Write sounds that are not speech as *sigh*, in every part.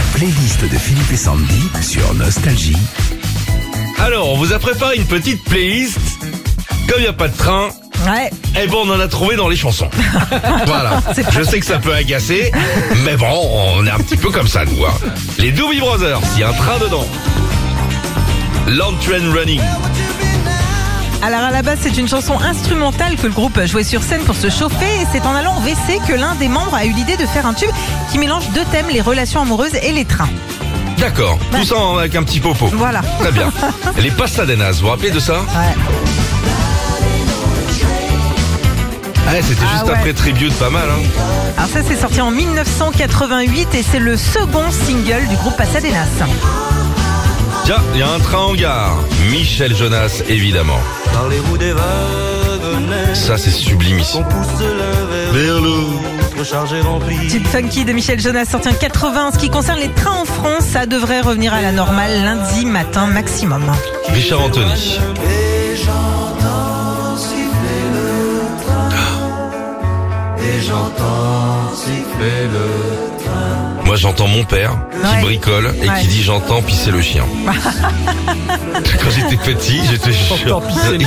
La playlist de Philippe et Sandy sur Nostalgie. Alors, on vous a préparé une petite playlist. Comme il n'y a pas de train, Ouais, eh bon, on en a trouvé dans les chansons. *laughs* voilà. Je sais que ça peut agacer, mais bon, on est un petit peu comme ça, nous. hein. Les Doobie Brothers, il y a un train dedans. Long Train Running. Alors à la base c'est une chanson instrumentale que le groupe jouait sur scène pour se chauffer et c'est en allant au WC que l'un des membres a eu l'idée de faire un tube qui mélange deux thèmes, les relations amoureuses et les trains. D'accord. Tout ça avec un petit popo. Voilà. Très bien. *laughs* Les Pasadenas, vous vous rappelez de ça Ouais. Ah, c'était Ah juste ouais. après Tribute, pas mal, hein. Alors ça c'est sorti en 1988 et c'est le second single du groupe Pasadenas. Tiens, il y a un train en gare. Michel Jonas, évidemment. Parlez-vous des wagonnets Ça, c'est sublime ici. Tube funky de Michel Jonas sorti en 80. En ce qui concerne les trains en France, ça devrait revenir à la normale lundi matin maximum. Richard Anthony. J'entends siffler le Moi, j'entends mon père qui Ouais. bricole et Ouais. qui dit j'entends pisser le chien. *laughs* Quand j'étais petit, j'étais sûr.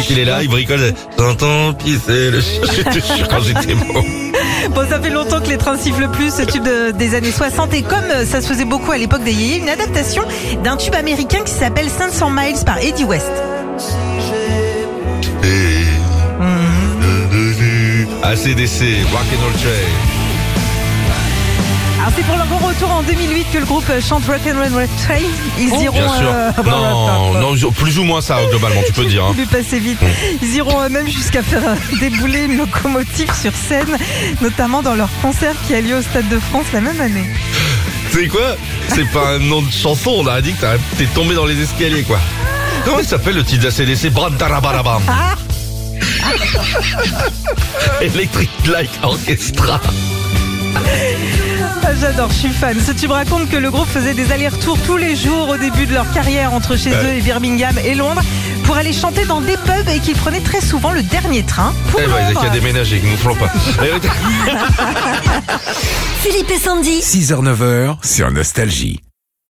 Il est là, il bricole. J'entends pisser le chien. *laughs* J'étais sûr quand j'étais môme. Bon, ça fait longtemps que les trains sifflent plus, ce tube de- des années 60. Et comme euh, ça se faisait beaucoup à l'époque des yéyés, une adaptation d'un tube américain qui s'appelle 500 Miles par Eddie West. ACDC, Rock and Roll Train. Alors c'est pour leur grand retour en 2008 que le groupe chante Rock and Roll Train. Ils iront... Bien sûr. euh, Non, non, plus ou moins ça, globalement, tu peux dire. hein. *laughs* Passé vite. Ils iront même jusqu'à faire euh, débouler une locomotive sur scène, notamment dans leur concert qui a lieu au Stade de France la même année. C'est quoi? C'est pas un nom de chanson, on a dit que t'as- t'es tombé dans les escaliers, quoi. Comment il s'appelle le titre d'ACDC Brandarabarabam. *laughs* Electric Light Orchestra. Ah, J'adore, je suis fan. Ce tube raconte que le groupe faisait des allers-retours tous les jours au début de leur carrière entre chez eux et Birmingham et Londres pour aller chanter dans des pubs et qu'ils prenaient très souvent le dernier train pour Eh ben, il y a Londres. qu'à déménager, que nous ne ferons pas. *laughs* Eh, Philippe et Sandy. 6h-9h sur Nostalgie.